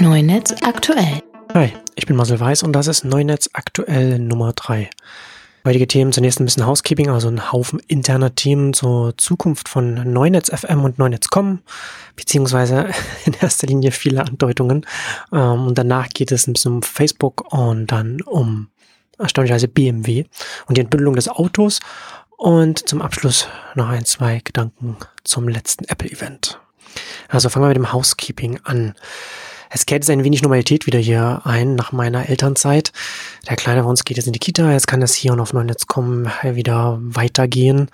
Neunetz aktuell. Hi, ich bin Marcel Weiß und das ist Neunetz aktuell Nummer 3. Heutige Themen zunächst ein bisschen Housekeeping, also ein Haufen interner Themen zur Zukunft von Neunetz FM und Neunetz.com, beziehungsweise in erster Linie viele Andeutungen. Ähm, und danach geht es ein bisschen um Facebook und dann um erstaunlicherweise BMW und die Entbündelung des Autos. Und zum Abschluss noch ein, zwei Gedanken zum letzten Apple-Event. Also fangen wir mit dem Housekeeping an. Es kehrt jetzt ein wenig Normalität wieder hier ein nach meiner Elternzeit. Der Kleine von uns geht jetzt in die Kita, jetzt kann das hier und auf Neunetz.com wieder weitergehen.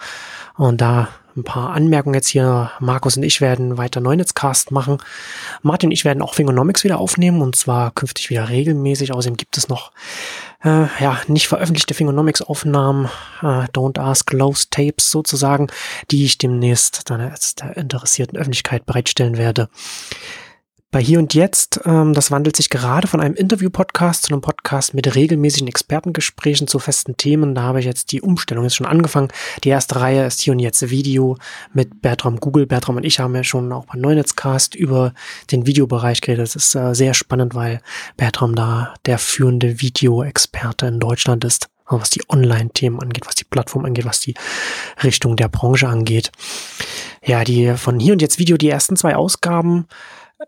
Und da ein paar Anmerkungen jetzt hier. Markus und ich werden weiter Neunetzcast machen. Martin und ich werden auch Fingonomics wieder aufnehmen und zwar künftig wieder regelmäßig. Außerdem gibt es noch äh, ja nicht veröffentlichte Fingonomics-Aufnahmen, äh, Don't Ask Lows Tapes sozusagen, die ich demnächst dann als der interessierten Öffentlichkeit bereitstellen werde. Bei Hier und Jetzt, ähm, das wandelt sich gerade von einem Interview-Podcast zu einem Podcast mit regelmäßigen Expertengesprächen zu festen Themen. Da habe ich jetzt die Umstellung jetzt schon angefangen. Die erste Reihe ist Hier und Jetzt Video mit Bertram Google. Bertram und ich haben ja schon auch bei Neunetzcast über den Videobereich geredet. Das ist äh, sehr spannend, weil Bertram da der führende Videoexperte in Deutschland ist was die Online-Themen angeht, was die Plattform angeht, was die Richtung der Branche angeht. Ja, die von hier und jetzt Video, die ersten zwei Ausgaben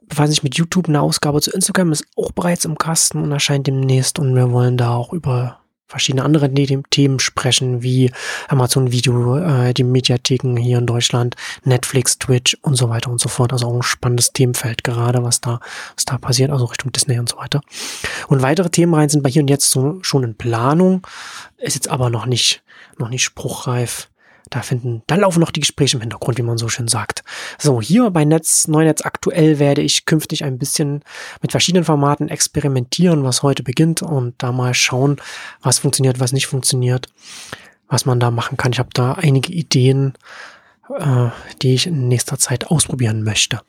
befassen sich mit YouTube. Eine Ausgabe zu Instagram ist auch bereits im Kasten und erscheint demnächst. Und wir wollen da auch über verschiedene andere Themen sprechen, wie Amazon Video, äh, die Mediatheken hier in Deutschland, Netflix, Twitch und so weiter und so fort. Also auch ein spannendes Themenfeld gerade, was da, was da passiert, also Richtung Disney und so weiter. Und weitere Themenreihen sind bei hier und jetzt so, schon in Planung, ist jetzt aber noch nicht, noch nicht spruchreif. Da finden, da laufen noch die Gespräche im Hintergrund, wie man so schön sagt. So, hier bei Netz, Neunetz aktuell werde ich künftig ein bisschen mit verschiedenen Formaten experimentieren, was heute beginnt und da mal schauen, was funktioniert, was nicht funktioniert, was man da machen kann. Ich habe da einige Ideen, äh, die ich in nächster Zeit ausprobieren möchte.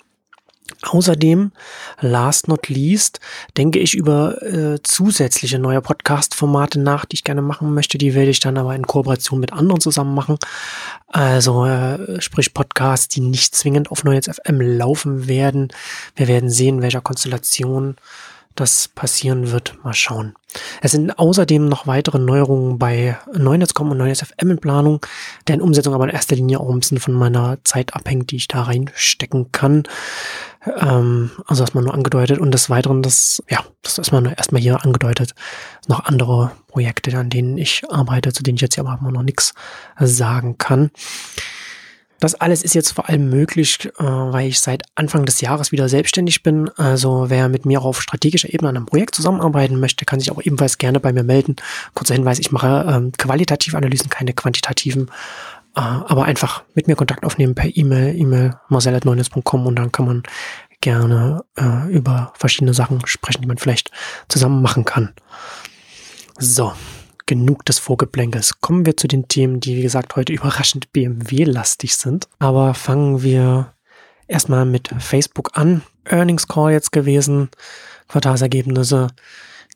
Außerdem, last not least, denke ich über äh, zusätzliche neue Podcast-Formate nach, die ich gerne machen möchte. Die werde ich dann aber in Kooperation mit anderen zusammen machen. Also äh, sprich Podcasts, die nicht zwingend auf Neues FM laufen werden. Wir werden sehen, welcher Konstellation das passieren wird. Mal schauen. Es sind außerdem noch weitere Neuerungen bei Neunetz.com und Neunetz FM in Planung, deren Umsetzung aber in erster Linie auch ein bisschen von meiner Zeit abhängt, die ich da reinstecken kann. Ähm, also erstmal nur angedeutet und des Weiteren, das, ja, das ist erstmal, erstmal hier angedeutet. Noch andere Projekte, an denen ich arbeite, zu denen ich jetzt hier aber noch nichts sagen kann. Das alles ist jetzt vor allem möglich, äh, weil ich seit Anfang des Jahres wieder selbstständig bin. Also wer mit mir auf strategischer Ebene an einem Projekt zusammenarbeiten möchte, kann sich auch ebenfalls gerne bei mir melden. Kurzer Hinweis, ich mache ähm, qualitative Analysen, keine quantitativen. Äh, aber einfach mit mir Kontakt aufnehmen per E-Mail, E-Mail marcel.neunes.com und dann kann man gerne äh, über verschiedene Sachen sprechen, die man vielleicht zusammen machen kann. So, genug des Vorgeplänkels. Kommen wir zu den Themen, die, wie gesagt, heute überraschend BMW-lastig sind. Aber fangen wir erstmal mit Facebook an. Earnings Call jetzt gewesen, Quartalsergebnisse,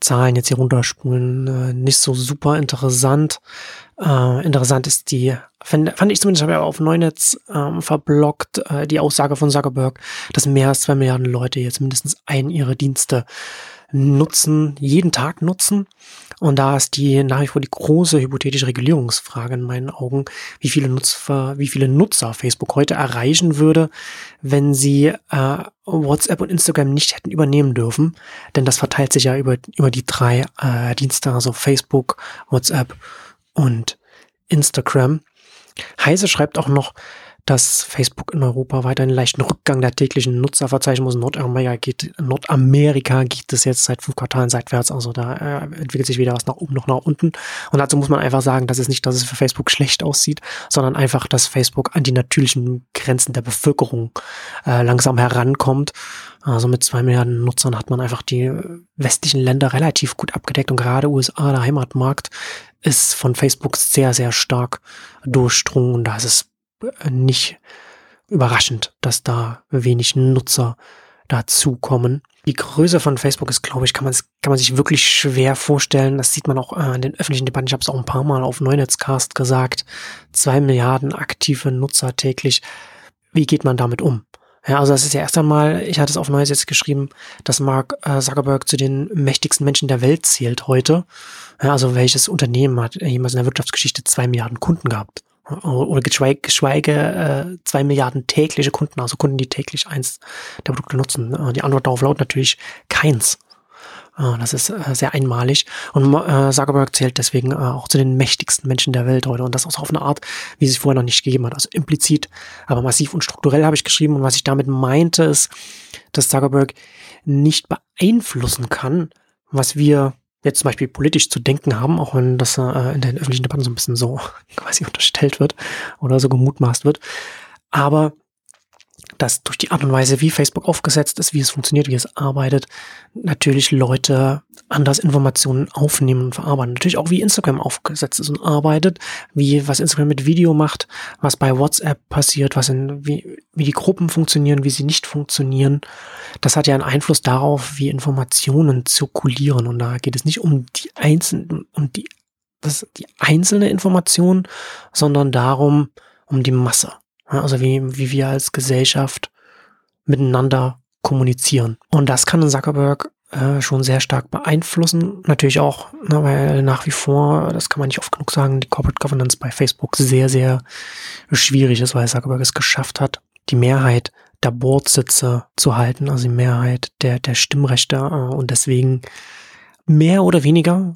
Zahlen jetzt hier runterspulen, äh, nicht so super interessant. Äh, interessant ist die, fand, fand ich zumindest, habe ja auf Neunetz ähm, verblockt, äh, die Aussage von Zuckerberg, dass mehr als zwei Milliarden Leute jetzt mindestens einen ihrer Dienste nutzen, jeden Tag nutzen. Und da ist die nach wie vor die große hypothetische Regulierungsfrage in meinen Augen, wie viele Nutzer, wie viele Nutzer Facebook heute erreichen würde, wenn sie äh, WhatsApp und Instagram nicht hätten übernehmen dürfen. Denn das verteilt sich ja über, über die drei äh, Dienste, also Facebook, WhatsApp und Instagram. Heise schreibt auch noch, dass Facebook in Europa weiter einen leichten Rückgang der täglichen Nutzer verzeichnen muss. Nordamerika geht, Nordamerika geht es jetzt seit fünf Quartalen seitwärts. Also da äh, entwickelt sich weder was nach oben noch nach unten. Und dazu muss man einfach sagen, dass es nicht, dass es für Facebook schlecht aussieht, sondern einfach, dass Facebook an die natürlichen Grenzen der Bevölkerung äh, langsam herankommt. Also mit zwei Milliarden Nutzern hat man einfach die westlichen Länder relativ gut abgedeckt und gerade USA, der Heimatmarkt, ist von Facebook sehr, sehr stark durchdrungen da ist es nicht überraschend, dass da wenig Nutzer dazukommen. Die Größe von Facebook ist, glaube ich, kann man, kann man sich wirklich schwer vorstellen. Das sieht man auch äh, in den öffentlichen Debatten. Ich habe es auch ein paar Mal auf Neunetzcast gesagt. Zwei Milliarden aktive Nutzer täglich. Wie geht man damit um? Ja, also das ist ja erst einmal, ich hatte es auf Neues jetzt geschrieben, dass Mark äh, Zuckerberg zu den mächtigsten Menschen der Welt zählt heute. Ja, also welches Unternehmen hat jemals in der Wirtschaftsgeschichte zwei Milliarden Kunden gehabt? Oder geschweige, geschweige äh, zwei Milliarden tägliche Kunden, also Kunden, die täglich eins der Produkte nutzen. Äh, die Antwort darauf lautet natürlich keins. Ah, das ist äh, sehr einmalig. Und äh, Zuckerberg zählt deswegen äh, auch zu den mächtigsten Menschen der Welt heute. Und das auf eine Art, wie es vorher noch nicht gegeben hat. Also implizit, aber massiv und strukturell habe ich geschrieben. Und was ich damit meinte, ist, dass Zuckerberg nicht beeinflussen kann, was wir jetzt zum Beispiel politisch zu denken haben, auch wenn das äh, in den öffentlichen Debatten so ein bisschen so quasi unterstellt wird oder so gemutmaßt wird. Aber dass durch die Art und Weise, wie Facebook aufgesetzt ist, wie es funktioniert, wie es arbeitet, natürlich Leute anders Informationen aufnehmen und verarbeiten. Natürlich auch, wie Instagram aufgesetzt ist und arbeitet, wie was Instagram mit Video macht, was bei WhatsApp passiert, was in, wie, wie die Gruppen funktionieren, wie sie nicht funktionieren. Das hat ja einen Einfluss darauf, wie Informationen zirkulieren. Und da geht es nicht um die einzelnen, um die, das, die einzelne Information, sondern darum, um die Masse. Also wie, wie wir als Gesellschaft miteinander kommunizieren. Und das kann Zuckerberg äh, schon sehr stark beeinflussen. Natürlich auch, ne, weil nach wie vor, das kann man nicht oft genug sagen, die Corporate Governance bei Facebook sehr, sehr schwierig ist, weil Zuckerberg es geschafft hat, die Mehrheit der Boardsitze zu halten, also die Mehrheit der, der Stimmrechte äh, und deswegen mehr oder weniger,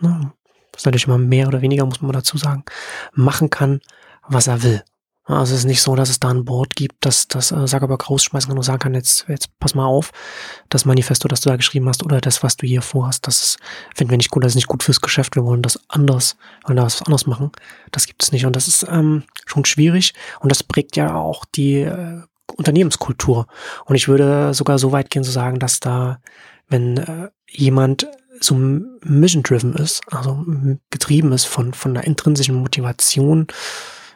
ne, das ist natürlich immer mehr oder weniger, muss man dazu sagen, machen kann, was er will. Also es ist nicht so, dass es da ein Board gibt, dass das Zuckerberg rausschmeißen kann und sagen kann, jetzt, jetzt pass mal auf, das Manifesto, das du da geschrieben hast oder das, was du hier vorhast, das finden wir nicht gut, das ist nicht gut fürs Geschäft, wir wollen das anders, wollen da was anderes machen. Das gibt es nicht und das ist ähm, schon schwierig und das prägt ja auch die äh, Unternehmenskultur. Und ich würde sogar so weit gehen zu sagen, dass da, wenn äh, jemand so mission-driven ist, also getrieben ist von, von der intrinsischen Motivation,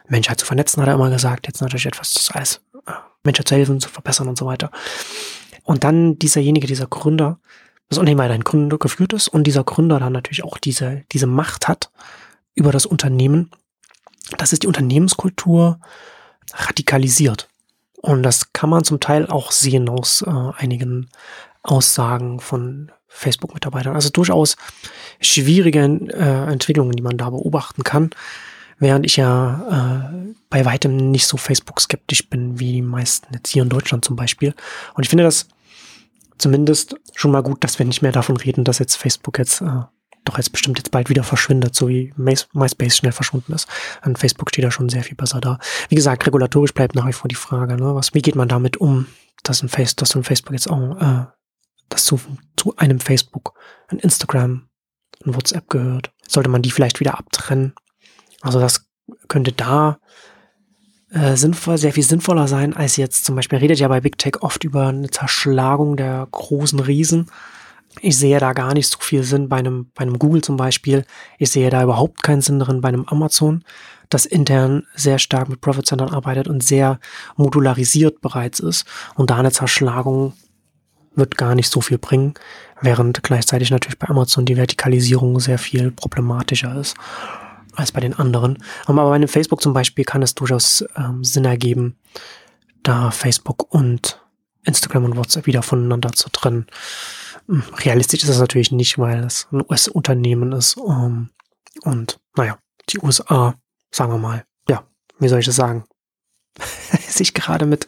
Menschheit zu vernetzen, hat er immer gesagt. Jetzt natürlich etwas, das alles äh, Menschheit zu helfen, zu verbessern und so weiter. Und dann dieserjenige, dieser Gründer, das Unternehmen weiterhin Gründer geführt ist und dieser Gründer dann natürlich auch diese, diese Macht hat über das Unternehmen, das ist die Unternehmenskultur radikalisiert. Und das kann man zum Teil auch sehen aus äh, einigen Aussagen von Facebook-Mitarbeitern. Also durchaus schwierige äh, Entwicklungen, die man da beobachten kann. Während ich ja äh, bei weitem nicht so Facebook-skeptisch bin wie die meisten jetzt hier in Deutschland zum Beispiel. Und ich finde das zumindest schon mal gut, dass wir nicht mehr davon reden, dass jetzt Facebook jetzt äh, doch jetzt bestimmt jetzt bald wieder verschwindet, so wie MySpace schnell verschwunden ist. An Facebook steht da schon sehr viel besser da. Wie gesagt, regulatorisch bleibt nach wie vor die Frage, ne? Was, wie geht man damit um, dass ein Face, dass ein Facebook jetzt auch, äh, dass zu, zu einem Facebook, ein Instagram, ein WhatsApp gehört? Sollte man die vielleicht wieder abtrennen? Also das könnte da äh, sinnvoll, sehr viel sinnvoller sein, als jetzt zum Beispiel redet ja bei Big Tech oft über eine Zerschlagung der großen Riesen. Ich sehe da gar nicht so viel Sinn bei einem, bei einem Google zum Beispiel. Ich sehe da überhaupt keinen Sinn drin bei einem Amazon, das intern sehr stark mit Profit Centern arbeitet und sehr modularisiert bereits ist. Und da eine Zerschlagung wird gar nicht so viel bringen, während gleichzeitig natürlich bei Amazon die Vertikalisierung sehr viel problematischer ist als bei den anderen. Aber bei einem Facebook zum Beispiel kann es durchaus ähm, Sinn ergeben, da Facebook und Instagram und WhatsApp wieder voneinander zu trennen. Hm, realistisch ist das natürlich nicht, weil es ein US-Unternehmen ist. Ähm, und naja, die USA, sagen wir mal, ja, wie soll ich das sagen, sich gerade mit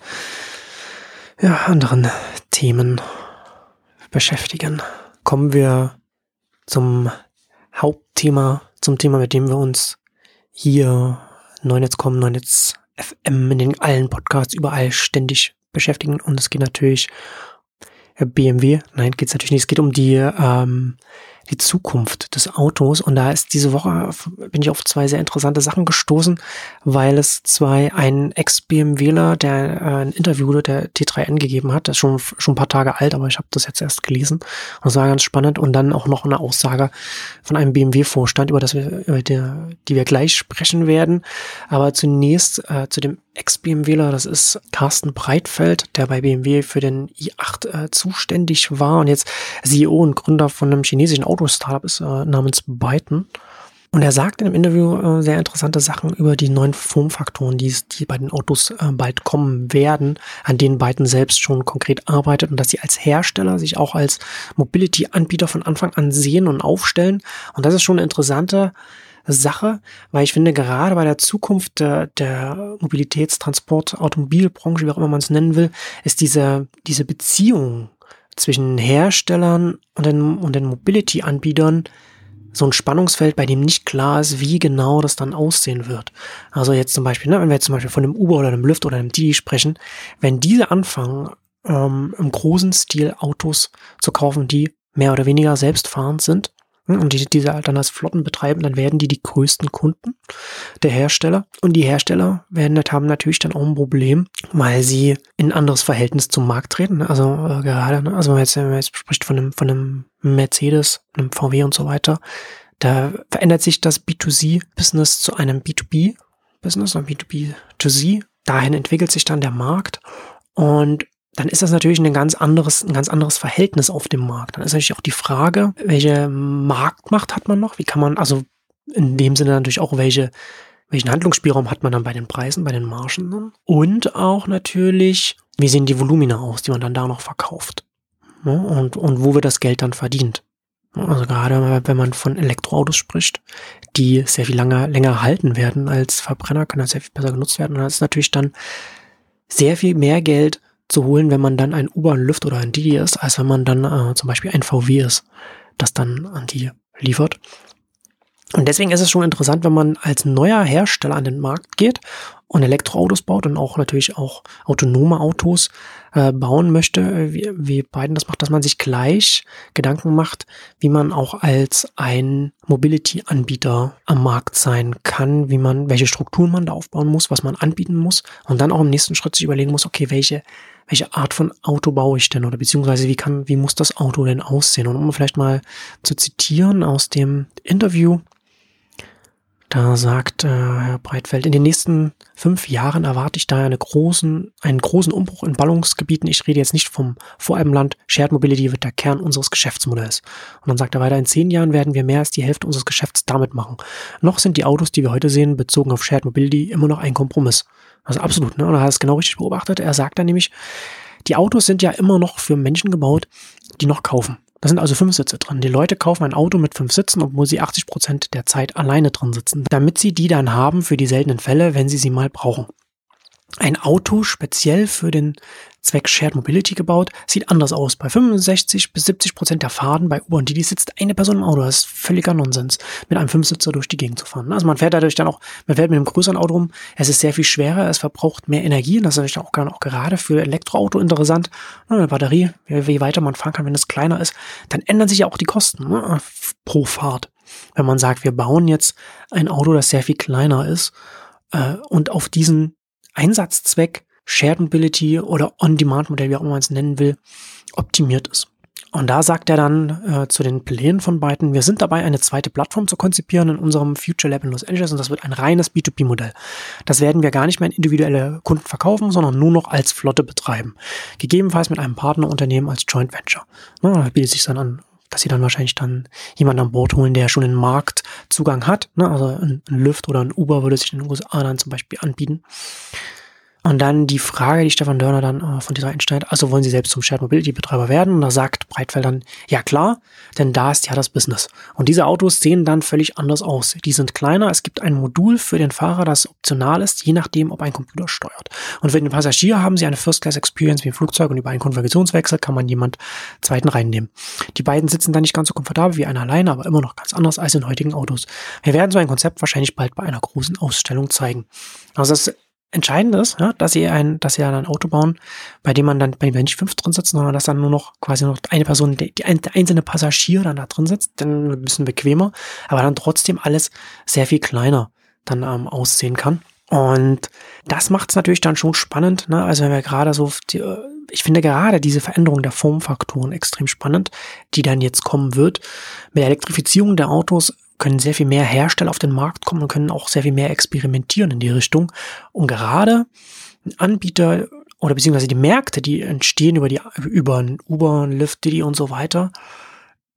ja, anderen Themen beschäftigen. Kommen wir zum Hauptthema zum Thema, mit dem wir uns hier Neunetz.com, Neunetz FM in den allen Podcasts überall ständig beschäftigen. Und es geht natürlich äh, BMW. Nein, geht es natürlich nicht. Es geht um die ähm, die Zukunft des Autos. Und da ist diese Woche, bin ich auf zwei sehr interessante Sachen gestoßen, weil es zwei, ein Ex-BMWler, der äh, ein Interview der T3N gegeben hat, das ist schon, schon ein paar Tage alt, aber ich habe das jetzt erst gelesen. Das war ganz spannend. Und dann auch noch eine Aussage von einem BMW-Vorstand, über das wir, über die, die wir gleich sprechen werden. Aber zunächst äh, zu dem Ex-BMWler, das ist Carsten Breitfeld, der bei BMW für den i8 äh, zuständig war und jetzt CEO und Gründer von einem chinesischen Auto-Startup ist äh, namens Byton. Und er sagt in dem Interview äh, sehr interessante Sachen über die neuen Formfaktoren, die, die bei den Autos äh, bald kommen werden, an denen Biden selbst schon konkret arbeitet und dass sie als Hersteller sich auch als Mobility-Anbieter von Anfang an sehen und aufstellen. Und das ist schon eine interessante Sache, weil ich finde, gerade bei der Zukunft der, der Mobilitätstransport, Automobilbranche, wie auch immer man es nennen will, ist diese, diese Beziehung zwischen Herstellern und den, und den Mobility-Anbietern so ein Spannungsfeld, bei dem nicht klar ist, wie genau das dann aussehen wird. Also jetzt zum Beispiel, ne, wenn wir jetzt zum Beispiel von einem Uber oder einem Lyft oder einem Didi sprechen, wenn diese anfangen, ähm, im großen Stil Autos zu kaufen, die mehr oder weniger selbstfahrend sind, und die diese dann als Flotten betreiben, dann werden die die größten Kunden der Hersteller. Und die Hersteller werden haben natürlich dann auch ein Problem, weil sie in ein anderes Verhältnis zum Markt treten. Also äh, gerade, ne? also wenn man, jetzt, wenn man jetzt spricht von einem, von einem Mercedes, einem VW und so weiter, da verändert sich das B2C-Business zu einem B2B-Business, oder B2B2C. Dahin entwickelt sich dann der Markt. Und dann ist das natürlich ein ganz anderes, ein ganz anderes Verhältnis auf dem Markt. Dann ist natürlich auch die Frage, welche Marktmacht hat man noch? Wie kann man, also in dem Sinne natürlich auch, welche, welchen Handlungsspielraum hat man dann bei den Preisen, bei den Margen dann? Und auch natürlich, wie sehen die Volumina aus, die man dann da noch verkauft? Und, und wo wird das Geld dann verdient? Also gerade wenn man von Elektroautos spricht, die sehr viel länger, länger halten werden als Verbrenner, können das sehr viel besser genutzt werden. Und das ist natürlich dann sehr viel mehr Geld zu holen, wenn man dann ein Uber, ein Lyft oder ein Didi ist, als wenn man dann äh, zum Beispiel ein VW ist, das dann an die liefert. Und deswegen ist es schon interessant, wenn man als neuer Hersteller an den Markt geht und Elektroautos baut und auch natürlich auch autonome Autos äh, bauen möchte, wie, wie Biden das macht, dass man sich gleich Gedanken macht, wie man auch als ein Mobility-Anbieter am Markt sein kann, wie man, welche Strukturen man da aufbauen muss, was man anbieten muss und dann auch im nächsten Schritt sich überlegen muss, okay, welche welche Art von Auto baue ich denn oder beziehungsweise wie kann, wie muss das Auto denn aussehen? Und um vielleicht mal zu zitieren aus dem Interview, da sagt äh, Herr Breitfeld, in den nächsten fünf Jahren erwarte ich da eine großen, einen großen Umbruch in Ballungsgebieten. Ich rede jetzt nicht vom Voralpenland. Shared Mobility wird der Kern unseres Geschäftsmodells. Und dann sagt er weiter, in zehn Jahren werden wir mehr als die Hälfte unseres Geschäfts damit machen. Noch sind die Autos, die wir heute sehen, bezogen auf Shared Mobility immer noch ein Kompromiss. Also absolut, ne? Und er hat es genau richtig beobachtet. Er sagt dann nämlich, die Autos sind ja immer noch für Menschen gebaut, die noch kaufen. Da sind also fünf Sitze drin. Die Leute kaufen ein Auto mit fünf Sitzen, obwohl sie 80 Prozent der Zeit alleine drin sitzen, damit sie die dann haben für die seltenen Fälle, wenn sie sie mal brauchen. Ein Auto speziell für den Zweck Shared Mobility gebaut, sieht anders aus. Bei 65 bis 70 Prozent der Fahrten bei Uber und Didi sitzt eine Person im Auto. Das ist völliger Nonsens, mit einem Fünfsitzer durch die Gegend zu fahren. Also man fährt dadurch dann auch, man fährt mit einem größeren Auto rum. Es ist sehr viel schwerer, es verbraucht mehr Energie. Und das ist natürlich auch, auch gerade für Elektroauto interessant. Eine Batterie, je weiter man fahren kann, wenn es kleiner ist, dann ändern sich ja auch die Kosten ne, pro Fahrt. Wenn man sagt, wir bauen jetzt ein Auto, das sehr viel kleiner ist äh, und auf diesen Einsatzzweck Shared Mobility oder On-Demand-Modell, wie auch immer man es nennen will, optimiert ist. Und da sagt er dann äh, zu den Plänen von beiden, wir sind dabei, eine zweite Plattform zu konzipieren in unserem Future Lab in Los Angeles und das wird ein reines B2B-Modell. Das werden wir gar nicht mehr an individuelle Kunden verkaufen, sondern nur noch als Flotte betreiben. Gegebenenfalls mit einem Partnerunternehmen als Joint Venture. Na, da bietet sich dann an, dass sie dann wahrscheinlich dann jemanden an Bord holen, der schon einen Marktzugang hat. Ne? Also ein, ein Lyft oder ein Uber würde sich in den USA dann zum Beispiel anbieten. Und dann die Frage, die Stefan Dörner dann äh, von dieser einstellt, also wollen Sie selbst zum Shared Mobility Betreiber werden? Und da sagt Breitfeld dann, ja klar, denn da ist ja das Business. Und diese Autos sehen dann völlig anders aus. Die sind kleiner, es gibt ein Modul für den Fahrer, das optional ist, je nachdem, ob ein Computer steuert. Und für den Passagier haben Sie eine First-Class-Experience wie im Flugzeug und über einen Konfigurationswechsel kann man jemand zweiten reinnehmen. Die beiden sitzen dann nicht ganz so komfortabel wie einer alleine, aber immer noch ganz anders als in heutigen Autos. Wir werden so ein Konzept wahrscheinlich bald bei einer großen Ausstellung zeigen. Also das entscheidend ist, ja, dass sie ein, dass sie ein Auto bauen, bei dem man dann, bei dem nicht fünf drin sitzen, sondern dass dann nur noch quasi noch eine Person, die, die der einzelne Passagier dann da drin sitzt, dann ein bisschen bequemer, aber dann trotzdem alles sehr viel kleiner dann ähm, aussehen kann. Und das macht es natürlich dann schon spannend, ne? Also wenn wir gerade so, die, äh, ich finde gerade diese Veränderung der Formfaktoren extrem spannend, die dann jetzt kommen wird. Mit der Elektrifizierung der Autos können sehr viel mehr Hersteller auf den Markt kommen und können auch sehr viel mehr experimentieren in die Richtung. Und gerade Anbieter oder beziehungsweise die Märkte, die entstehen über die über Uber, Lyft, Didi und so weiter,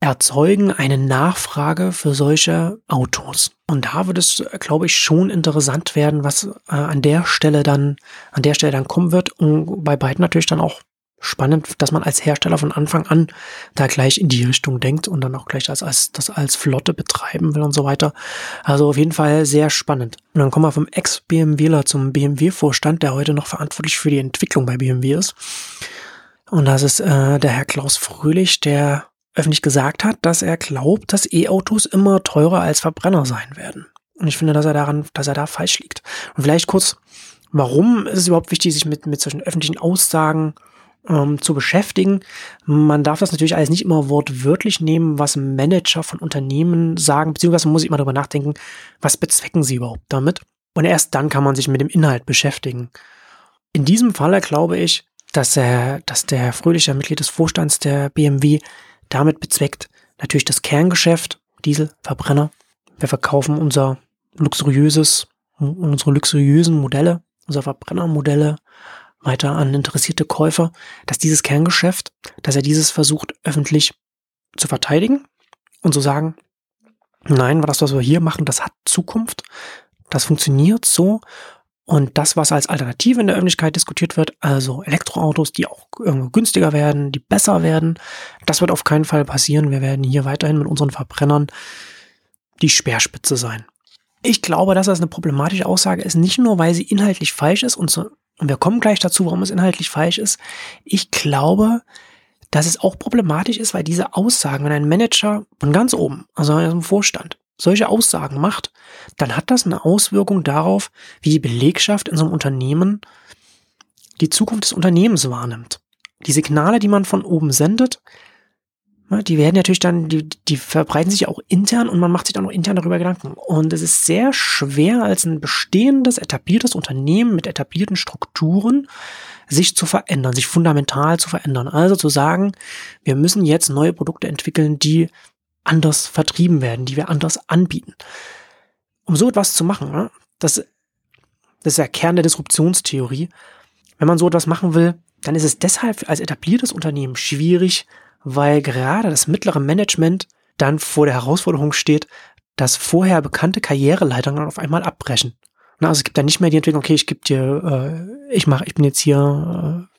erzeugen eine Nachfrage für solche Autos. Und da wird es, glaube ich, schon interessant werden, was äh, an der Stelle dann, an der Stelle dann kommen wird. Und bei beiden natürlich dann auch spannend, dass man als Hersteller von Anfang an da gleich in die Richtung denkt und dann auch gleich als, als das als Flotte betreiben will und so weiter. Also auf jeden Fall sehr spannend. Und dann kommen wir vom Ex-BMWler zum BMW-Vorstand, der heute noch verantwortlich für die Entwicklung bei BMW ist. Und das ist äh, der Herr Klaus Fröhlich, der öffentlich gesagt hat, dass er glaubt, dass E-Autos immer teurer als Verbrenner sein werden. Und ich finde, dass er daran, dass er da falsch liegt. Und vielleicht kurz, warum ist es überhaupt wichtig, sich mit, mit solchen öffentlichen Aussagen ähm, zu beschäftigen? Man darf das natürlich alles nicht immer wortwörtlich nehmen, was Manager von Unternehmen sagen, beziehungsweise man muss immer darüber nachdenken, was bezwecken sie überhaupt damit? Und erst dann kann man sich mit dem Inhalt beschäftigen. In diesem Falle glaube ich, dass er, dass der fröhliche Mitglied des Vorstands der BMW damit bezweckt natürlich das Kerngeschäft, Diesel, Verbrenner. Wir verkaufen unser luxuriöses, unsere luxuriösen Modelle, unsere Verbrennermodelle weiter an interessierte Käufer, dass dieses Kerngeschäft, dass er dieses versucht öffentlich zu verteidigen und zu sagen, nein, das, was wir hier machen, das hat Zukunft, das funktioniert so und das, was als Alternative in der Öffentlichkeit diskutiert wird, also Elektroautos, die auch günstiger werden, die besser werden, das wird auf keinen Fall passieren. Wir werden hier weiterhin mit unseren Verbrennern die Speerspitze sein. Ich glaube, dass das eine problematische Aussage ist, nicht nur, weil sie inhaltlich falsch ist und, so, und wir kommen gleich dazu, warum es inhaltlich falsch ist. Ich glaube, dass es auch problematisch ist, weil diese Aussagen, wenn ein Manager von ganz oben, also aus Vorstand, solche Aussagen macht, dann hat das eine Auswirkung darauf, wie die Belegschaft in so einem Unternehmen die Zukunft des Unternehmens wahrnimmt. Die Signale, die man von oben sendet, die werden natürlich dann, die, die verbreiten sich auch intern und man macht sich dann auch intern darüber Gedanken. Und es ist sehr schwer, als ein bestehendes, etabliertes Unternehmen mit etablierten Strukturen sich zu verändern, sich fundamental zu verändern. Also zu sagen, wir müssen jetzt neue Produkte entwickeln, die anders vertrieben werden, die wir anders anbieten. Um so etwas zu machen, ne, das, das ist der Kern der Disruptionstheorie. Wenn man so etwas machen will, dann ist es deshalb als etabliertes Unternehmen schwierig, weil gerade das mittlere Management dann vor der Herausforderung steht, dass vorher bekannte Karriereleitungen auf einmal abbrechen. Also es gibt dann nicht mehr die Entwicklung, okay, ich gebe dir, äh, ich mache, ich bin jetzt hier äh,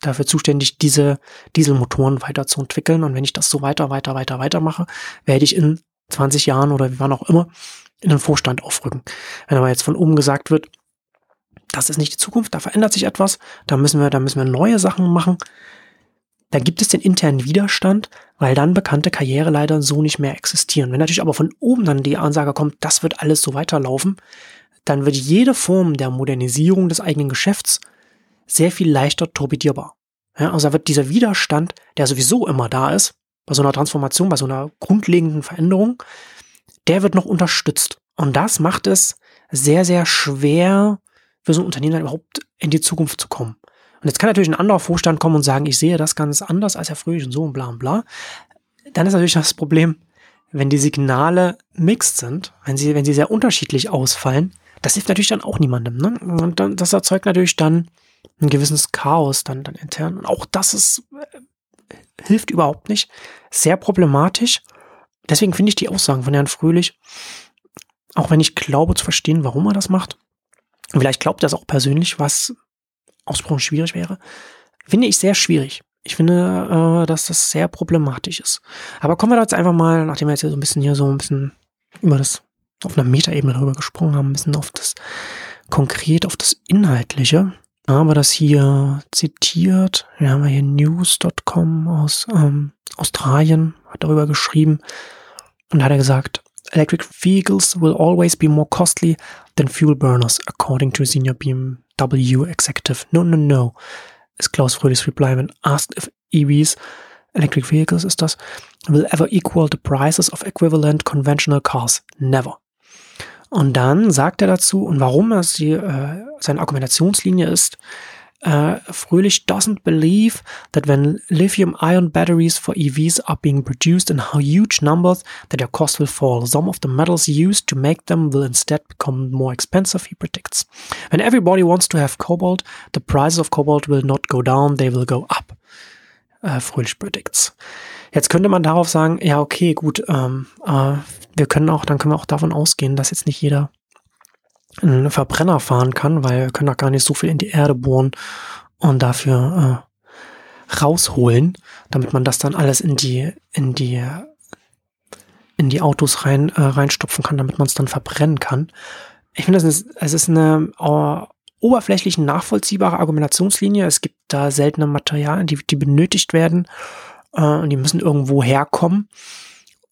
dafür zuständig, diese Dieselmotoren weiterzuentwickeln. Und wenn ich das so weiter, weiter, weiter, weiter mache, werde ich in 20 Jahren oder wie wann auch immer in den Vorstand aufrücken. Wenn aber jetzt von oben gesagt wird, das ist nicht die Zukunft, da verändert sich etwas, da müssen wir, da müssen wir neue Sachen machen, da gibt es den internen Widerstand, weil dann bekannte Karriereleiter so nicht mehr existieren. Wenn natürlich aber von oben dann die Ansage kommt, das wird alles so weiterlaufen, dann wird jede Form der Modernisierung des eigenen Geschäfts sehr viel leichter torpedierbar. Ja, also da wird dieser Widerstand, der sowieso immer da ist, bei so einer Transformation, bei so einer grundlegenden Veränderung, der wird noch unterstützt. Und das macht es sehr, sehr schwer für so ein Unternehmen dann überhaupt in die Zukunft zu kommen. Und jetzt kann natürlich ein anderer Vorstand kommen und sagen, ich sehe das ganz anders als Herr Fröhlich und so und bla und bla. Dann ist natürlich das Problem, wenn die Signale mixed sind, wenn sie, wenn sie sehr unterschiedlich ausfallen, das hilft natürlich dann auch niemandem. Ne? Und dann, das erzeugt natürlich dann ein gewisses Chaos dann, dann intern. Und auch das ist, äh, hilft überhaupt nicht. Sehr problematisch. Deswegen finde ich die Aussagen von Herrn Fröhlich, auch wenn ich glaube zu verstehen, warum er das macht, vielleicht glaubt er das auch persönlich, was ausgesprochen schwierig wäre, finde ich sehr schwierig. Ich finde, äh, dass das sehr problematisch ist. Aber kommen wir da jetzt einfach mal, nachdem wir jetzt hier so ein bisschen hier so ein bisschen über das, auf einer Metaebene darüber gesprochen haben, ein bisschen auf das konkret, auf das Inhaltliche haben wir das hier zitiert. Wir haben hier news.com aus ähm, Australien, hat darüber geschrieben und hat er gesagt, Electric vehicles will always be more costly than fuel burners, according to senior BMW executive. No, no, no, ist Klaus Fröhlichs reply when asked if EVs, electric vehicles ist das, will ever equal the prices of equivalent conventional cars. Never. Und dann sagt er dazu, und warum das die, äh, seine Argumentationslinie ist, uh, Fröhlich doesn't believe that when lithium-ion batteries for EVs are being produced in huge numbers, that their cost will fall. Some of the metals used to make them will instead become more expensive, he predicts. When everybody wants to have cobalt, the prices of cobalt will not go down, they will go up. äh, fröhlich Predicts. Jetzt könnte man darauf sagen, ja, okay, gut, ähm, äh, wir können auch, dann können wir auch davon ausgehen, dass jetzt nicht jeder einen Verbrenner fahren kann, weil wir können auch gar nicht so viel in die Erde bohren und dafür äh, rausholen, damit man das dann alles in die, in die, in die Autos rein, äh, reinstopfen kann, damit man es dann verbrennen kann. Ich finde, es ist eine uh, oberflächlich nachvollziehbare Argumentationslinie. Es gibt da seltene Materialien, die, die benötigt werden äh, und die müssen irgendwo herkommen.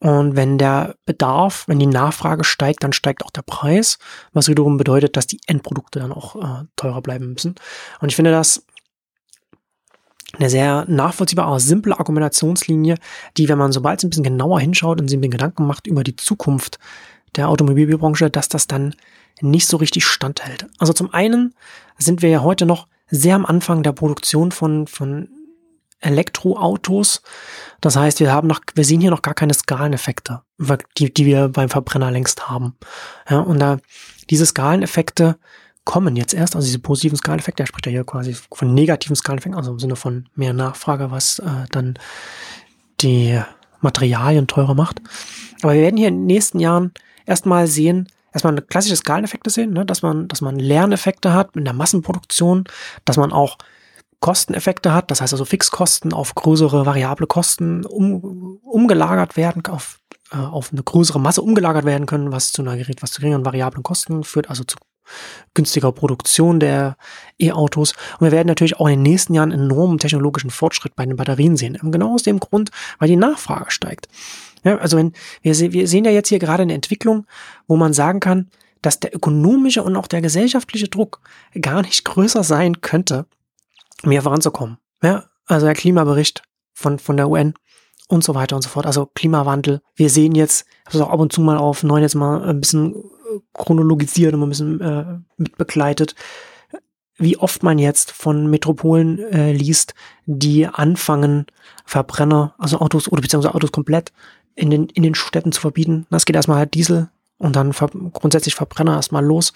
Und wenn der Bedarf, wenn die Nachfrage steigt, dann steigt auch der Preis, was wiederum bedeutet, dass die Endprodukte dann auch äh, teurer bleiben müssen. Und ich finde das eine sehr nachvollziehbare, aber simple Argumentationslinie, die, wenn man sobald es ein bisschen genauer hinschaut und sich den Gedanken macht über die Zukunft der Automobilbranche, dass das dann nicht so richtig standhält. Also zum einen sind wir ja heute noch sehr am Anfang der Produktion von, von Elektroautos. Das heißt, wir haben noch, wir sehen hier noch gar keine Skaleneffekte, die, die wir beim Verbrenner längst haben. Ja, und da diese Skaleneffekte kommen jetzt erst, also diese positiven Skaleneffekte, er spricht ja hier quasi von negativen Skaleneffekten, also im Sinne von mehr Nachfrage, was äh, dann die Materialien teurer macht. Aber wir werden hier in den nächsten Jahren erstmal sehen, erstmal klassische Skaleneffekte sehen, ne, dass man, dass man Lerneffekte hat in der Massenproduktion, dass man auch Kosteneffekte hat, das heißt also Fixkosten auf größere variable Kosten um, umgelagert werden, auf, äh, auf eine größere Masse umgelagert werden können, was zu einer Gerät, was zu geringeren variablen Kosten führt, also zu günstiger Produktion der E-Autos. Und wir werden natürlich auch in den nächsten Jahren enormen technologischen Fortschritt bei den Batterien sehen. Genau aus dem Grund, weil die Nachfrage steigt. Ja, also wenn wir, wir sehen ja jetzt hier gerade eine Entwicklung, wo man sagen kann, dass der ökonomische und auch der gesellschaftliche Druck gar nicht größer sein könnte, mehr voranzukommen. Ja, also der Klimabericht von, von der UN und so weiter und so fort. Also Klimawandel. Wir sehen jetzt, ich habe es auch ab und zu mal auf neun jetzt mal ein bisschen äh, chronologisiert und ein bisschen äh, mitbegleitet, wie oft man jetzt von Metropolen äh, liest, die anfangen, Verbrenner, also Autos oder beziehungsweise Autos komplett in den, in den Städten zu verbieten. Das geht erstmal halt Diesel und dann ver grundsätzlich Verbrenner erstmal los.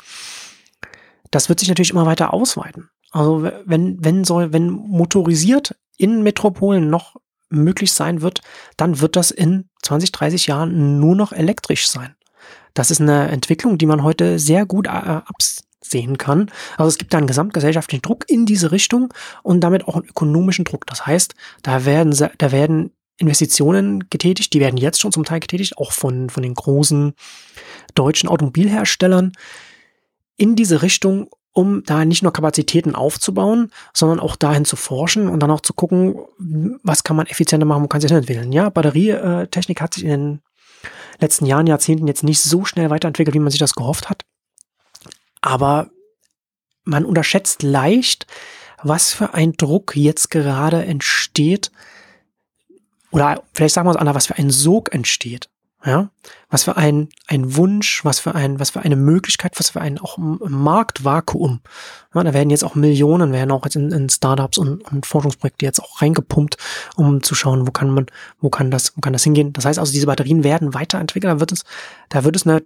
Das wird sich natürlich immer weiter ausweiten. Also wenn, wenn soll, wenn motorisiert in Metropolen noch möglich sein wird, dann wird das in 20, 30 Jahren nur noch elektrisch sein. Das ist eine Entwicklung, die man heute sehr gut äh, absehen kann. Also es gibt da einen gesamtgesellschaftlichen Druck in diese Richtung und damit auch einen ökonomischen Druck. Das heißt, da werden, da werden Investitionen getätigt, die werden jetzt schon zum Teil getätigt, auch von, von den großen deutschen Automobilherstellern in diese Richtung, um da nicht nur Kapazitäten aufzubauen, sondern auch dahin zu forschen und dann auch zu gucken, was kann man effizienter machen, wo kann sich das entwickeln. Ja, Batterietechnik hat sich in den letzten Jahren, Jahrzehnten jetzt nicht so schnell weiterentwickelt, wie man sich das gehofft hat. Aber man unterschätzt leicht, was für ein Druck jetzt gerade entsteht, oder vielleicht sagen wir es anders, was für ein Sog entsteht. Ja, was für ein, ein Wunsch, was für ein, was für eine Möglichkeit, was für ein auch Marktvakuum. Ja, da werden jetzt auch Millionen, werden auch jetzt in, in Startups und, und Forschungsprojekte jetzt auch reingepumpt, um zu schauen, wo kann man, wo kann das, wo kann das hingehen. Das heißt also, diese Batterien werden weiterentwickelt, da wird es, da wird es eine,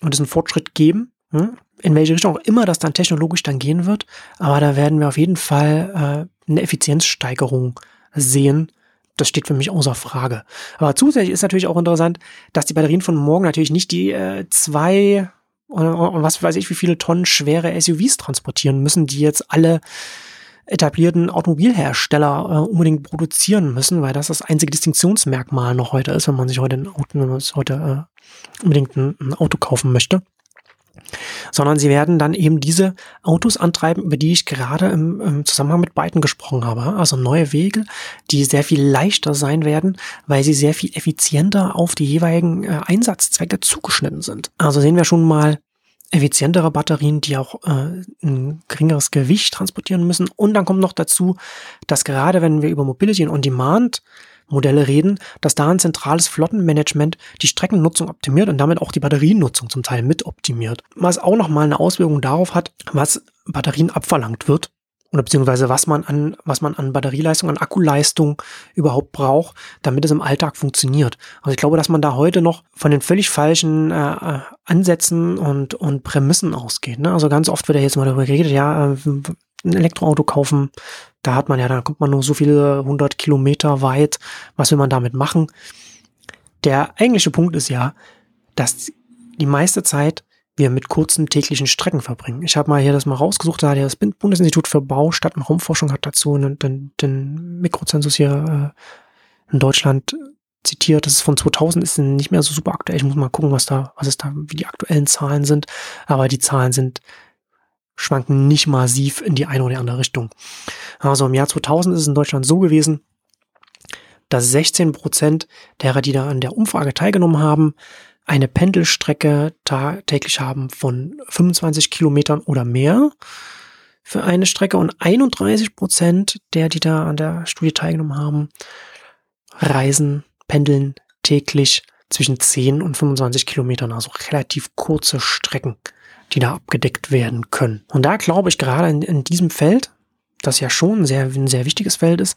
wird es einen Fortschritt geben, hm? in welche Richtung auch immer das dann technologisch dann gehen wird. Aber da werden wir auf jeden Fall äh, eine Effizienzsteigerung sehen, das steht für mich außer Frage. Aber zusätzlich ist natürlich auch interessant, dass die Batterien von morgen natürlich nicht die äh, zwei und, was weiß ich, wie viele Tonnen schwere SUVs transportieren müssen, die jetzt alle etablierten Automobilhersteller äh, unbedingt produzieren müssen, weil das das einzige Distinktionsmerkmal noch heute ist, wenn man sich heute ein Auto, wenn man sich heute äh, unbedingt ein, ein Auto kaufen möchte sondern sie werden dann eben diese Autos antreiben, über die ich gerade im, im Zusammenhang mit beiden gesprochen habe. Also neue Wege, die sehr viel leichter sein werden, weil sie sehr viel effizienter auf die jeweiligen äh, Einsatzzwecke zugeschnitten sind. Also sehen wir schon mal effizientere Batterien, die auch äh, ein geringeres Gewicht transportieren müssen. Und dann kommt noch dazu, dass gerade wenn wir über Mobility und On-Demand Modelle reden, dass da ein zentrales Flottenmanagement die Streckennutzung optimiert und damit auch die Batteriennutzung zum Teil mit optimiert. Was auch nochmal eine Auswirkung darauf hat, was Batterien abverlangt wird oder beziehungsweise was man an, was man an Batterieleistung, an Akkuleistung überhaupt braucht, damit es im Alltag funktioniert. Also ich glaube, dass man da heute noch von den völlig falschen äh, äh Ansätzen und, und Prämissen ausgeht. Ne? Also ganz oft wird ja jetzt mal darüber geredet, ja, äh, ein Elektroauto kaufen, Da hat man ja, da kommt man nur so viele hundert Kilometer weit. Was will man damit machen? Der eigentliche Punkt ist ja, dass die meiste Zeit wir mit kurzen täglichen Strecken verbringen. Ich habe mal hier das mal rausgesucht, da hat ja das Bundesinstitut für Bau, Stadt- und Raumforschung hat dazu den, den, den Mikrozensus hier äh, in Deutschland zitiert. Das ist von 2000, ist nicht mehr so super aktuell. Ich muss mal gucken, was da, was es da, wie die aktuellen Zahlen sind. Aber die Zahlen sind schwanken nicht massiv in die eine oder andere Richtung. Also im Jahr 2000 ist es in Deutschland so gewesen, dass 16 Prozent derer, die da an der Umfrage teilgenommen haben, eine Pendelstrecke täglich haben von 25 Kilometern oder mehr für eine Strecke und 31 Prozent der, die da an der Studie teilgenommen haben, reisen, pendeln täglich zwischen 10 und 25 Kilometern, also relativ kurze Strecken, die da abgedeckt werden können. Und da glaube ich gerade in, in diesem Feld, das ja schon ein sehr, ein sehr wichtiges Feld ist,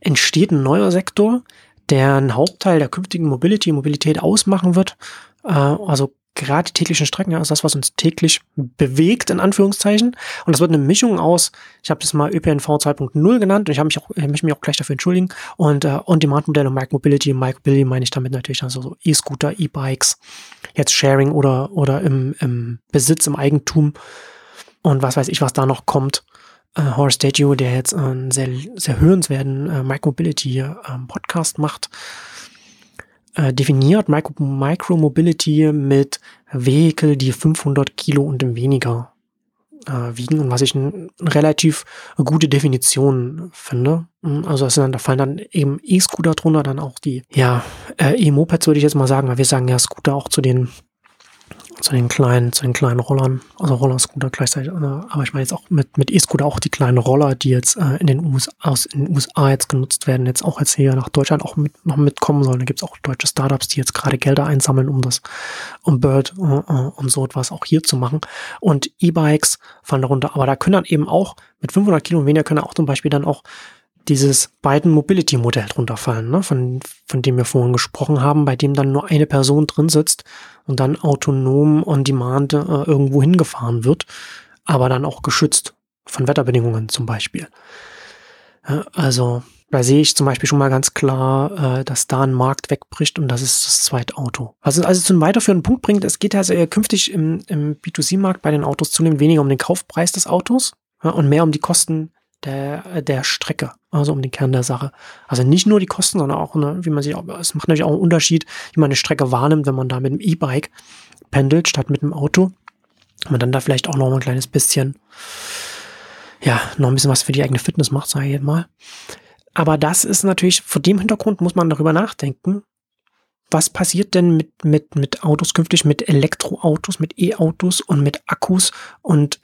entsteht ein neuer Sektor, der einen Hauptteil der künftigen Mobility, Mobilität ausmachen wird. Äh, also gerade die täglichen Strecken, ja, ist das, was uns täglich bewegt, in Anführungszeichen. Und das wird eine Mischung aus, ich habe das mal ÖPNV 2.0 genannt und ich habe mich auch, ich möchte mich auch gleich dafür entschuldigen. Und äh, On-Demand-Modelle und Mike Mobility, Mike Mobility meine ich damit natürlich also so E-Scooter, E-Bikes, jetzt Sharing oder, oder im, im Besitz, im Eigentum und was weiß ich, was da noch kommt äh, Horace Statue, der jetzt einen sehr, sehr hörenswerten äh, Micromobility äh, Podcast macht, äh, definiert Micro Micromobility mit Vehikel, die 500 Kilo und weniger äh, wiegen und was ich eine relativ gute Definition finde. Hm, also das sind, da fallen dann eben E-Scooter drunter, dann auch die ja äh, E-Mopeds würde ich jetzt mal sagen, weil wir sagen ja Scooter auch zu den zu den kleinen, zu den kleinen Rollern, also Rollerscooter gleichzeitig, aber ich meine jetzt auch mit, mit E-Scooter auch die kleinen Roller, die jetzt äh, in den USA, aus in den USA jetzt genutzt werden, jetzt auch jetzt hier nach Deutschland auch mit, noch mitkommen sollen. Da gibt's auch deutsche Startups, die jetzt gerade Gelder einsammeln, um das, um Bird äh, äh und so etwas auch hier zu machen. Und E-Bikes fallen darunter, aber da können dann eben auch mit 500 Kilo weniger können auch zum Beispiel dann auch dieses beiden Mobility-Modell drunter fallen, ne? von, von dem wir vorhin gesprochen haben, bei dem dann nur eine Person drin sitzt und dann autonom on demand äh, irgendwo hingefahren wird, aber dann auch geschützt von Wetterbedingungen zum Beispiel. Ja, also da sehe ich zum Beispiel schon mal ganz klar, äh, dass da ein Markt wegbricht und das ist das zweite Auto. Was es also zu einem weiterführenden Punkt bringt, es geht also künftig im, im B2C-Markt bei den Autos zunehmend weniger um den Kaufpreis des Autos ja, und mehr um die Kosten der, der Strecke, also um den Kern der Sache. Also nicht nur die Kosten, sondern auch, ne, wie man sich auch, es macht natürlich auch einen Unterschied, wie man eine Strecke wahrnimmt, wenn man da mit dem E-Bike pendelt, statt mit dem Auto. Man dann da vielleicht auch noch mal ein kleines bisschen, ja, noch ein bisschen was für die eigene Fitness macht, sage ich jetzt mal. Aber das ist natürlich, vor dem Hintergrund muss man darüber nachdenken, was passiert denn mit, mit, mit Autos künftig, mit Elektroautos, mit E-Autos und mit Akkus und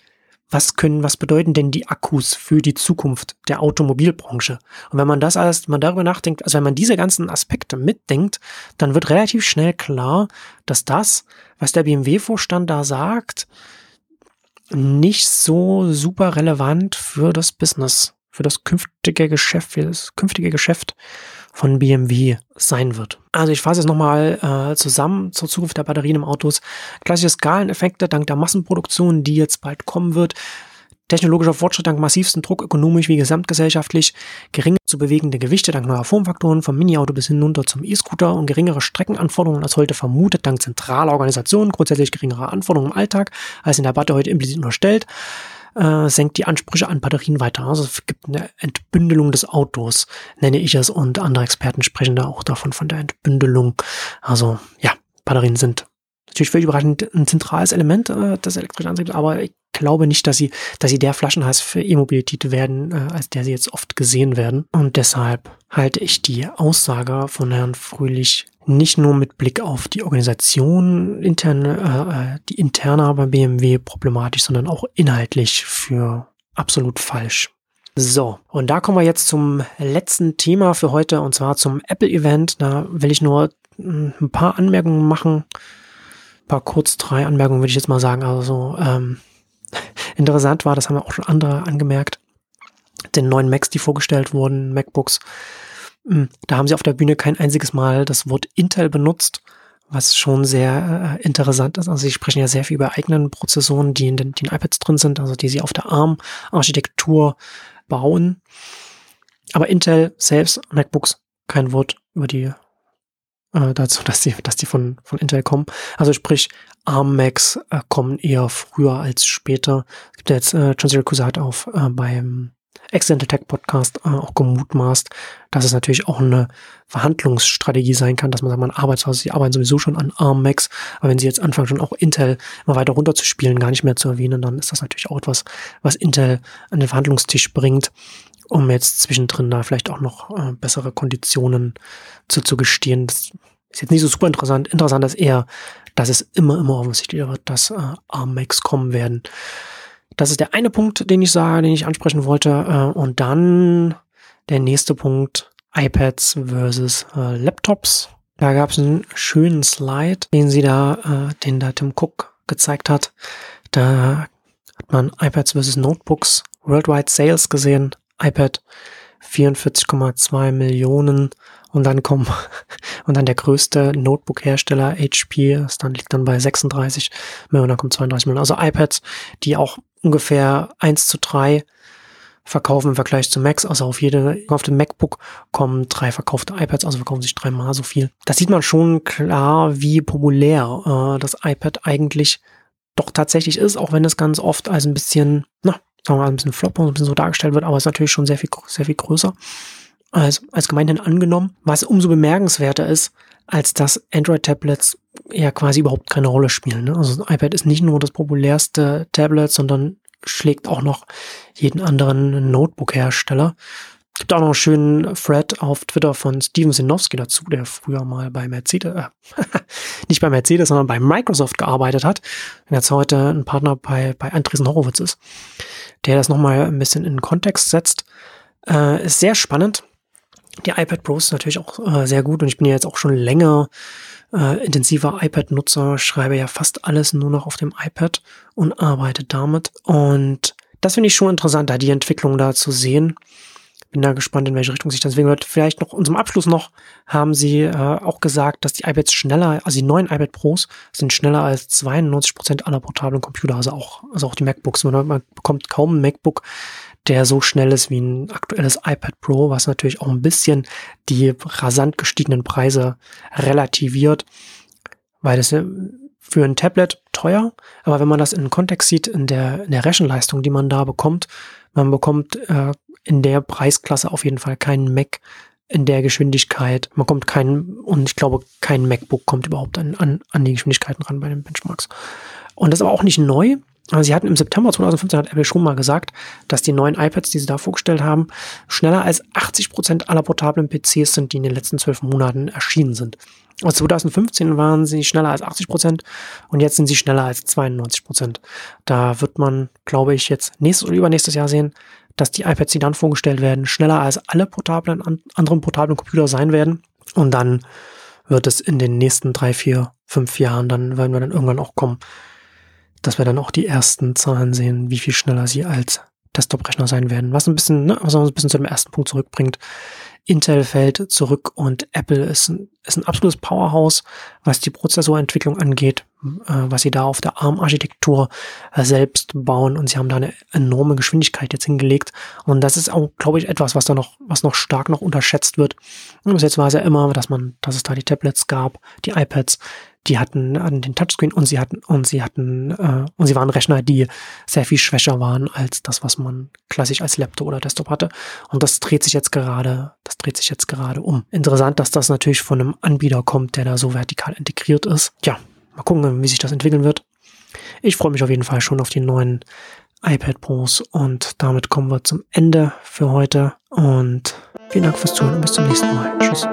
was können, was bedeuten denn die Akkus für die Zukunft der Automobilbranche? Und wenn man das alles, man darüber nachdenkt, also wenn man diese ganzen Aspekte mitdenkt, dann wird relativ schnell klar, dass das, was der BMW-Vorstand da sagt, nicht so super relevant für das Business, für das künftige Geschäft, für das künftige Geschäft von BMW sein wird. Also ich fasse es nochmal äh, zusammen zur Zukunft der Batterien im Autos. Klassische Skaleneffekte dank der Massenproduktion, die jetzt bald kommen wird. Technologischer Fortschritt dank massivsten Druck, ökonomisch wie gesamtgesellschaftlich, geringe zu bewegende Gewichte dank neuer Formfaktoren, vom Mini-Auto bis hinunter zum E-Scooter und geringere Streckenanforderungen als heute vermutet, dank zentraler Organisationen, grundsätzlich geringere Anforderungen im Alltag, als in der Debatte heute implizit unterstellt äh, senkt die Ansprüche an Batterien weiter. Also es gibt eine Entbündelung des Autos, nenne ich es, und andere Experten sprechen da auch davon, von der Entbündelung. Also ja, Batterien sind natürlich völlig überraschend ein zentrales Element äh, des elektrischen Antriebs, aber ich glaube nicht, dass sie, dass sie der Flaschenhals für E-Mobilität werden, äh, als der sie jetzt oft gesehen werden. Und deshalb halte ich die Aussage von Herrn Fröhlich nicht nur mit Blick auf die Organisation interne, äh, äh die interne bei BMW problematisch, sondern auch inhaltlich für absolut falsch. So, und da kommen wir jetzt zum letzten Thema für heute und zwar zum Apple-Event. Da will ich nur hm, ein paar Anmerkungen machen. Paar kurz drei Anmerkungen würde ich jetzt mal sagen. Also ähm, interessant war, das haben auch schon andere angemerkt, den neuen Macs, die vorgestellt wurden, MacBooks, hm, da haben sie auf der Bühne kein einziges Mal das Wort Intel benutzt, was schon sehr äh, interessant ist. Also sie sprechen ja sehr viel über eigenen Prozessoren, die in den, die in iPads drin sind, also die sie auf der ARM-Architektur bauen. Aber Intel selbst, MacBooks, kein Wort über die äh, dazu, dass die, dass die von, von Intel kommen. Also sprich, ARM Macs äh, kommen eher früher als später. Es gibt ja jetzt, äh, John Syracuse hat auf äh, beim Accidental Tech Podcast äh, auch gemutmaßt, dass es natürlich auch eine Verhandlungsstrategie sein kann, dass man sagt, man arbeitet, sie arbeiten sowieso schon an ARM Macs, aber wenn sie jetzt anfangen, schon auch Intel immer weiter runterzuspielen, gar nicht mehr zu erwähnen, dann ist das natürlich auch etwas, was Intel an den Verhandlungstisch bringt, um jetzt zwischendrin da vielleicht auch noch äh, bessere Konditionen zu, zu gestehen. Das ist jetzt nicht so super interessant. Interessant ist eher, dass es immer, immer offensichtlicher wird, dass äh, ARM-Macs kommen werden. Das ist der eine Punkt, den ich sage, den ich ansprechen wollte. Äh, und dann der nächste Punkt, iPads versus äh, Laptops. Da gab es einen schönen Slide, den sie da, äh, den da Tim Cook gezeigt hat. Da hat man iPads versus Notebooks Worldwide Sales gesehen. iPad 44,2 Millionen und dann kommen und dann der größte Notebook-Hersteller HP, das dann liegt dann bei 36 Millionen, dann kommt 32 Millionen. Also iPads, die auch ungefähr 1 zu 3 verkaufen im Vergleich zu Macs. Also auf jede, auf dem MacBook kommen drei verkaufte iPads, also verkaufen sich dreimal so viel. Da sieht man schon klar, wie populär äh, das iPad eigentlich doch tatsächlich ist, auch wenn es ganz oft als ein bisschen, na, sagen wir mal, ein bisschen flop und ein bisschen so dargestellt wird, aber es ist natürlich schon sehr viel, sehr viel größer als, als gemeinhin angenommen. Was umso bemerkenswerter ist, als dass Android-Tablets ja quasi überhaupt keine Rolle spielen. Ne? Also das iPad ist nicht nur das populärste Tablet, sondern schlägt auch noch jeden anderen Notebook-Hersteller. Gibt auch noch einen schönen Thread auf Twitter von Steven Sinowski dazu, der früher mal bei Mercedes, äh, nicht bei Mercedes, sondern bei Microsoft gearbeitet hat. Und jetzt heute ein Partner bei, bei Andresen Horowitz ist, der das nochmal ein bisschen in Kontext setzt. Äh, ist sehr spannend. Die iPad Pro ist natürlich auch äh, sehr gut und ich bin ja jetzt auch schon länger äh, intensiver iPad-Nutzer, schreibe ja fast alles nur noch auf dem iPad und arbeite damit. Und das finde ich schon interessant, da die Entwicklung da zu sehen. Bin da gespannt, in welche Richtung sich das entwickeln wird. Vielleicht noch zum Abschluss noch haben sie äh, auch gesagt, dass die iPads schneller, also die neuen iPad Pros sind schneller als 92 Prozent aller portablen Computer, also auch, also auch die MacBooks. Man, man bekommt kaum ein MacBook, der so schnell ist wie ein aktuelles iPad Pro, was natürlich auch ein bisschen die rasant gestiegenen Preise relativiert, weil das für ein Tablet teuer, aber wenn man das in den Kontext sieht, in der, in der Rechenleistung, die man da bekommt, man bekommt äh, in der Preisklasse auf jeden Fall keinen Mac in der Geschwindigkeit. Man kommt keinen, und ich glaube, kein MacBook kommt überhaupt an, an, an die Geschwindigkeiten ran bei den Benchmarks. Und das ist aber auch nicht neu. Sie hatten im September 2015 hat Apple schon mal gesagt, dass die neuen iPads, die sie da vorgestellt haben, schneller als 80 Prozent aller portablen PCs sind, die in den letzten zwölf Monaten erschienen sind. Also 2015 waren sie schneller als 80 Prozent und jetzt sind sie schneller als 92 Prozent. Da wird man, glaube ich, jetzt nächstes oder übernächstes Jahr sehen, dass die iPads, die dann vorgestellt werden, schneller als alle portablen, anderen portablen Computer sein werden. Und dann wird es in den nächsten drei, vier, fünf Jahren, dann werden wir dann irgendwann auch kommen, dass wir dann auch die ersten Zahlen sehen, wie viel schneller sie als Desktop-Rechner sein werden. Was ein bisschen, ne, was uns ein bisschen zu dem ersten Punkt zurückbringt. Intel fällt zurück und Apple ist ein, ist ein absolutes Powerhouse, was die Prozessorentwicklung angeht, was sie da auf der ARM-Architektur äh, selbst bauen und sie haben da eine enorme Geschwindigkeit jetzt hingelegt und das ist auch, glaube ich, etwas, was da noch, was noch stark noch unterschätzt wird. Bis jetzt war es ja immer, dass man, dass es da die Tablets gab, die iPads, die hatten an den Touchscreen und sie hatten und sie hatten äh, und sie waren Rechner, die sehr viel schwächer waren als das, was man klassisch als Laptop oder Desktop hatte. Und das dreht sich jetzt gerade, das dreht sich jetzt gerade um. Interessant, dass das natürlich von einem Anbieter kommt, der da so vertikal integriert ist. Ja, mal gucken, wie sich das entwickeln wird. Ich freue mich auf jeden Fall schon auf die neuen iPad Pros und damit kommen wir zum Ende für heute und vielen Dank fürs Zuhören und bis zum nächsten Mal. Tschüss.